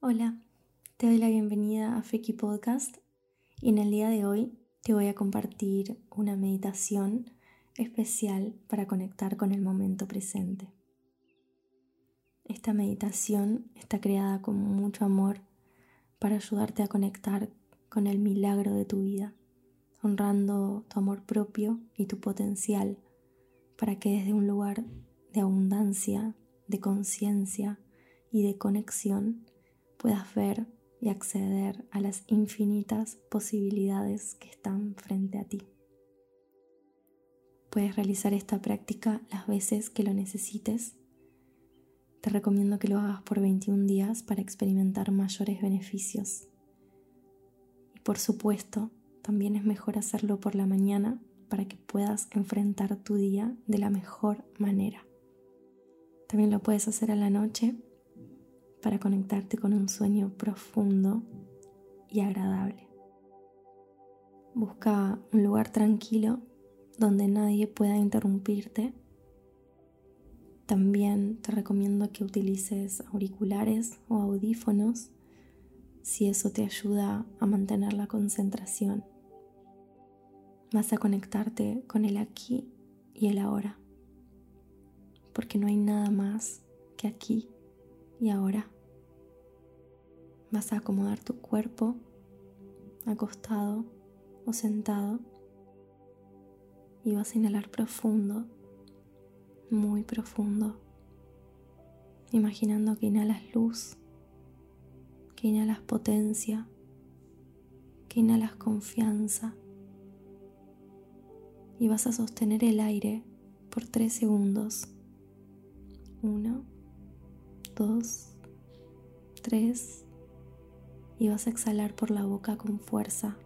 Hola, te doy la bienvenida a Feki Podcast y en el día de hoy te voy a compartir una meditación especial para conectar con el momento presente. Esta meditación está creada con mucho amor para ayudarte a conectar con el milagro de tu vida, honrando tu amor propio y tu potencial para que desde un lugar de abundancia, de conciencia y de conexión puedas ver y acceder a las infinitas posibilidades que están frente a ti. Puedes realizar esta práctica las veces que lo necesites. Te recomiendo que lo hagas por 21 días para experimentar mayores beneficios. Y por supuesto, también es mejor hacerlo por la mañana para que puedas enfrentar tu día de la mejor manera. También lo puedes hacer a la noche para conectarte con un sueño profundo y agradable. Busca un lugar tranquilo donde nadie pueda interrumpirte. También te recomiendo que utilices auriculares o audífonos si eso te ayuda a mantener la concentración. Vas a conectarte con el aquí y el ahora porque no hay nada más que aquí y ahora. Vas a acomodar tu cuerpo acostado o sentado y vas a inhalar profundo, muy profundo, imaginando que inhalas luz, que inhalas potencia, que inhalas confianza y vas a sostener el aire por tres segundos uno, dos, tres. Y vas a exhalar por la boca con fuerza,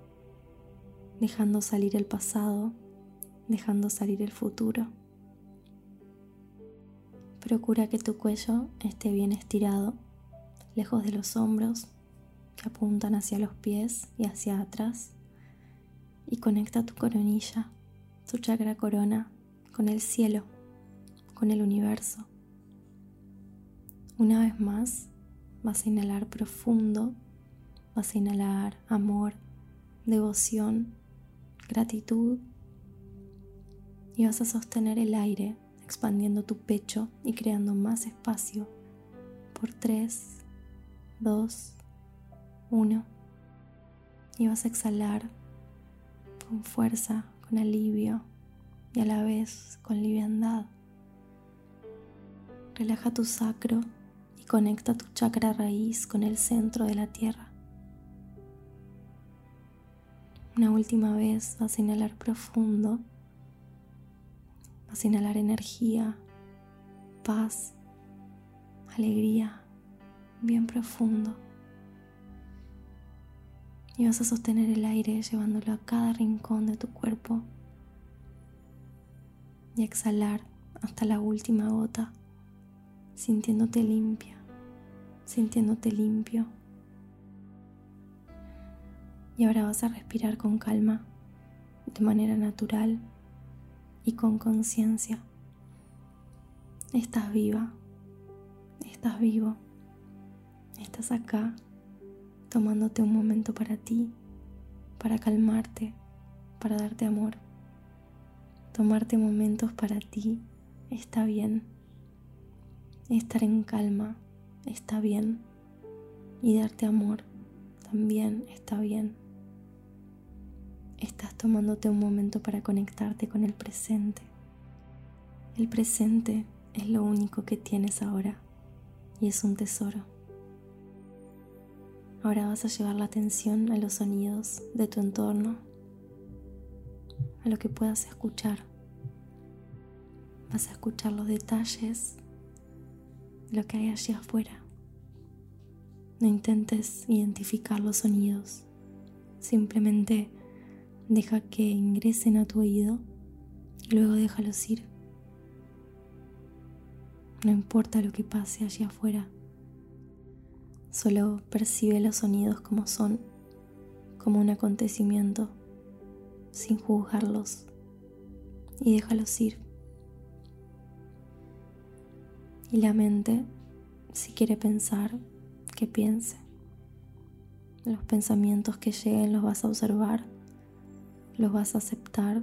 dejando salir el pasado, dejando salir el futuro. Procura que tu cuello esté bien estirado, lejos de los hombros que apuntan hacia los pies y hacia atrás. Y conecta tu coronilla, tu chakra corona, con el cielo, con el universo. Una vez más, vas a inhalar profundo, vas a inhalar amor, devoción, gratitud y vas a sostener el aire expandiendo tu pecho y creando más espacio por 3, 2, 1 y vas a exhalar con fuerza, con alivio y a la vez con liviandad. Relaja tu sacro conecta tu chakra raíz con el centro de la tierra. Una última vez vas a inhalar profundo, vas a inhalar energía, paz, alegría, bien profundo. Y vas a sostener el aire llevándolo a cada rincón de tu cuerpo y exhalar hasta la última gota, sintiéndote limpia, sintiéndote limpio. Y ahora vas a respirar con calma, de manera natural y con conciencia. Estás viva, estás vivo, estás acá tomándote un momento para ti, para calmarte, para darte amor. Tomarte momentos para ti está bien. Estar en calma está bien y darte amor también está bien. Estás tomándote un momento para conectarte con el presente. El presente es lo único que tienes ahora y es un tesoro. Ahora vas a llevar la atención a los sonidos de tu entorno, a lo que puedas escuchar. Vas a escuchar los detalles lo que hay allí afuera. No intentes identificar los sonidos, simplemente deja que ingresen a tu oído y luego déjalos ir. No importa lo que pase allí afuera, solo percibe los sonidos como son, como un acontecimiento, sin juzgarlos y déjalos ir y la mente, si quiere pensar, que piense. Los pensamientos que lleguen los vas a observar, los vas a aceptar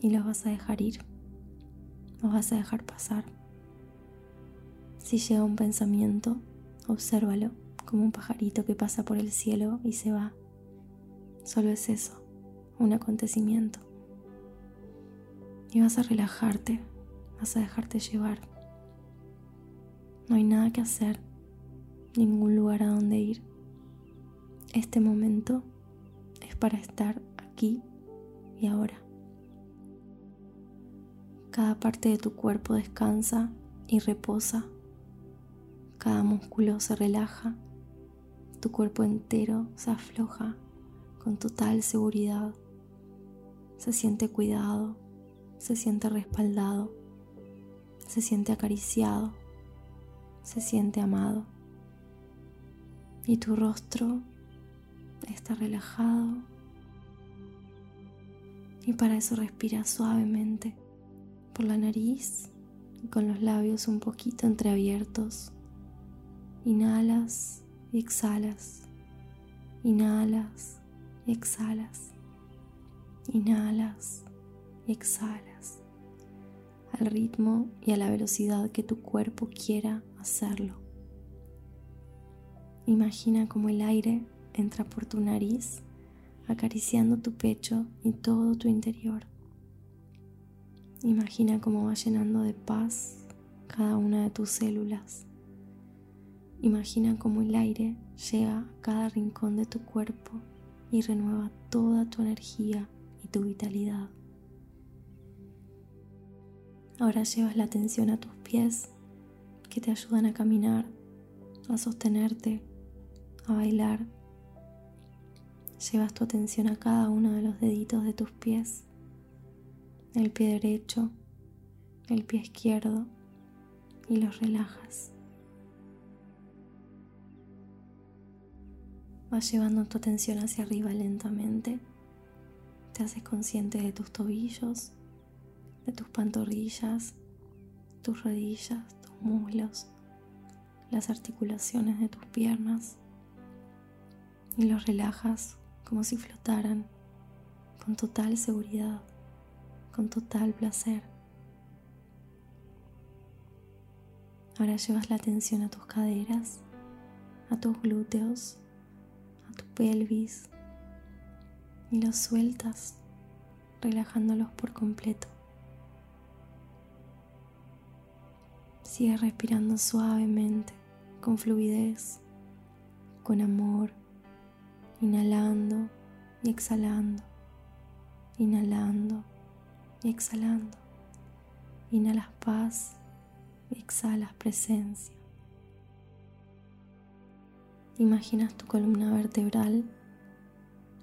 y los vas a dejar ir. Los vas a dejar pasar. Si llega un pensamiento, obsérvalo como un pajarito que pasa por el cielo y se va. Solo es eso, un acontecimiento. Y vas a relajarte, vas a dejarte llevar. No hay nada que hacer, ningún lugar a donde ir. Este momento es para estar aquí y ahora. Cada parte de tu cuerpo descansa y reposa. Cada músculo se relaja. Tu cuerpo entero se afloja con total seguridad. Se siente cuidado, se siente respaldado, se siente acariciado se siente amado y tu rostro está relajado y para eso respira suavemente por la nariz y con los labios un poquito entreabiertos. Inhalas y exhalas. Inhalas y exhalas. Inhalas y exhalas al ritmo y a la velocidad que tu cuerpo quiera hacerlo. Imagina como el aire entra por tu nariz, acariciando tu pecho y todo tu interior. Imagina cómo va llenando de paz cada una de tus células. Imagina cómo el aire llega a cada rincón de tu cuerpo y renueva toda tu energía y tu vitalidad. Ahora llevas la atención a tus pies que te ayudan a caminar, a sostenerte, a bailar. Llevas tu atención a cada uno de los deditos de tus pies, el pie derecho, el pie izquierdo y los relajas. Vas llevando tu atención hacia arriba lentamente. Te haces consciente de tus tobillos, de tus pantorrillas, tus rodillas, tus muslos, las articulaciones de tus piernas y los relajas como si flotaran con total seguridad, con total placer. Ahora llevas la atención a tus caderas, a tus glúteos, a tu pelvis y los sueltas, relajándolos por completo. Sigue respirando suavemente, con fluidez, con amor, inhalando y exhalando, inhalando y exhalando. Inhalas paz y exhalas presencia. Imaginas tu columna vertebral,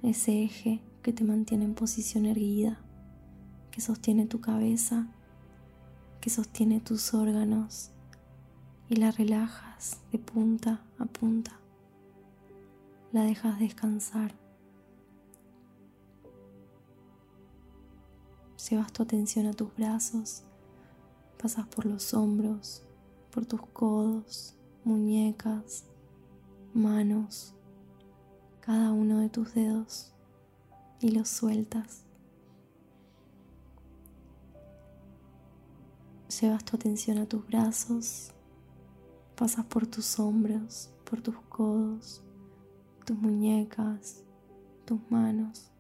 ese eje que te mantiene en posición erguida, que sostiene tu cabeza que sostiene tus órganos y la relajas de punta a punta. La dejas descansar. Llevas tu atención a tus brazos, pasas por los hombros, por tus codos, muñecas, manos, cada uno de tus dedos y los sueltas. Llevas tu atención a tus brazos, pasas por tus hombros, por tus codos, tus muñecas, tus manos,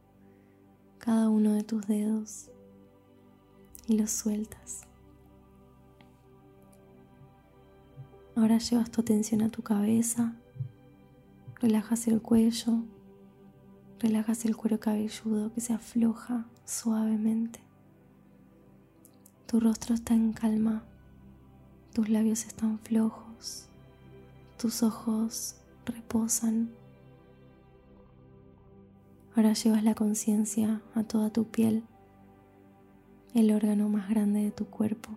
cada uno de tus dedos y los sueltas. Ahora llevas tu atención a tu cabeza, relajas el cuello, relajas el cuero cabelludo que se afloja suavemente. Tu rostro está en calma, tus labios están flojos, tus ojos reposan. Ahora llevas la conciencia a toda tu piel, el órgano más grande de tu cuerpo,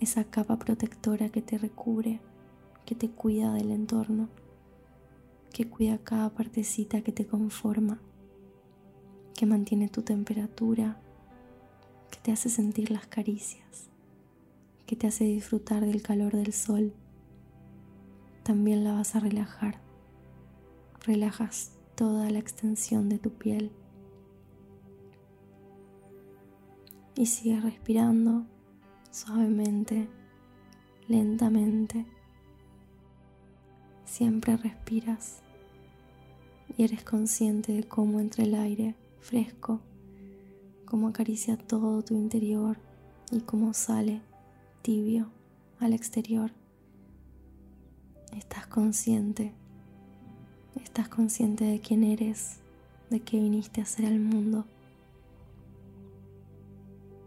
esa capa protectora que te recubre, que te cuida del entorno, que cuida cada partecita que te conforma, que mantiene tu temperatura, que te hace sentir las caricias, que te hace disfrutar del calor del sol, también la vas a relajar. Relajas toda la extensión de tu piel. Y sigues respirando suavemente, lentamente. Siempre respiras y eres consciente de cómo entra el aire fresco, cómo acaricia todo tu interior y cómo sale tibio al exterior. Estás consciente, estás consciente de quién eres, de qué viniste a hacer al mundo.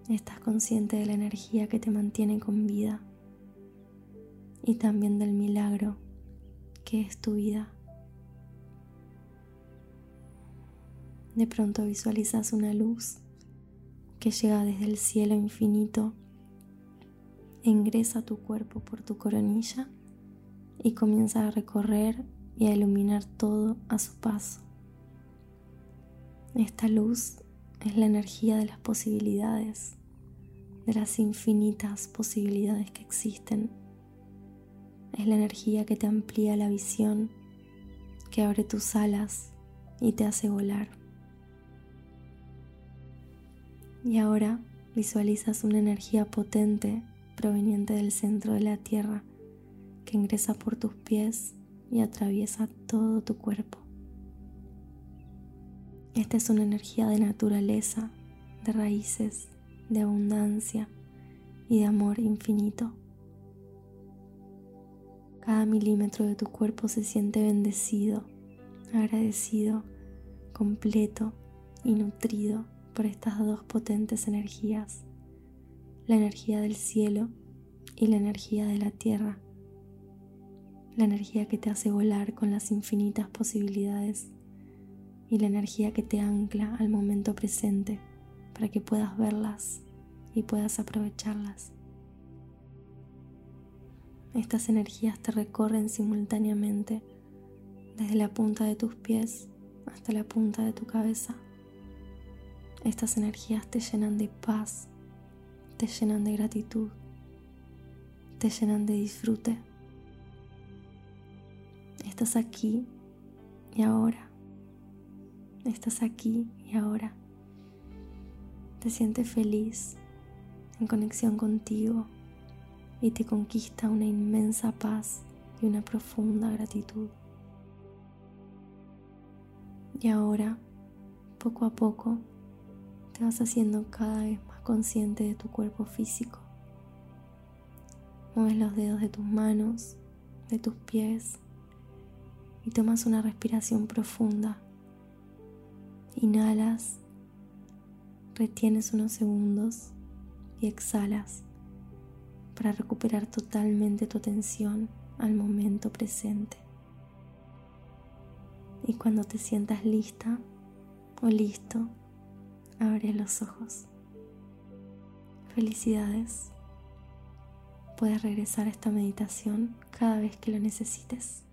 Estás consciente de la energía que te mantiene con vida y también del milagro que es tu vida. De pronto visualizas una luz que llega desde el cielo infinito, ingresa tu cuerpo por tu coronilla y comienza a recorrer y a iluminar todo a su paso. Esta luz es la energía de las posibilidades, de las infinitas posibilidades que existen. Es la energía que te amplía la visión, que abre tus alas y te hace volar. Y ahora visualizas una energía potente proveniente del centro de la Tierra que ingresa por tus pies y atraviesa todo tu cuerpo. Esta es una energía de naturaleza, de raíces, de abundancia y de amor infinito. Cada milímetro de tu cuerpo se siente bendecido, agradecido, completo y nutrido por estas dos potentes energías, la energía del cielo y la energía de la tierra la energía que te hace volar con las infinitas posibilidades y la energía que te ancla al momento presente para que puedas verlas y puedas aprovecharlas. Estas energías te recorren simultáneamente desde la punta de tus pies hasta la punta de tu cabeza. Estas energías te llenan de paz, te llenan de gratitud, te llenan de disfrute Estás aquí y ahora. Estás aquí y ahora. Te sientes feliz, en conexión contigo y te conquista una inmensa paz y una profunda gratitud. Y ahora, poco a poco, te vas haciendo cada vez más consciente de tu cuerpo físico. Mueves los dedos de tus manos, de tus pies, y tomas una respiración profunda. Inhalas, retienes unos segundos y exhalas para recuperar totalmente tu atención al momento presente. Y cuando te sientas lista o listo, abre los ojos. Felicidades. Puedes regresar a esta meditación cada vez que lo necesites.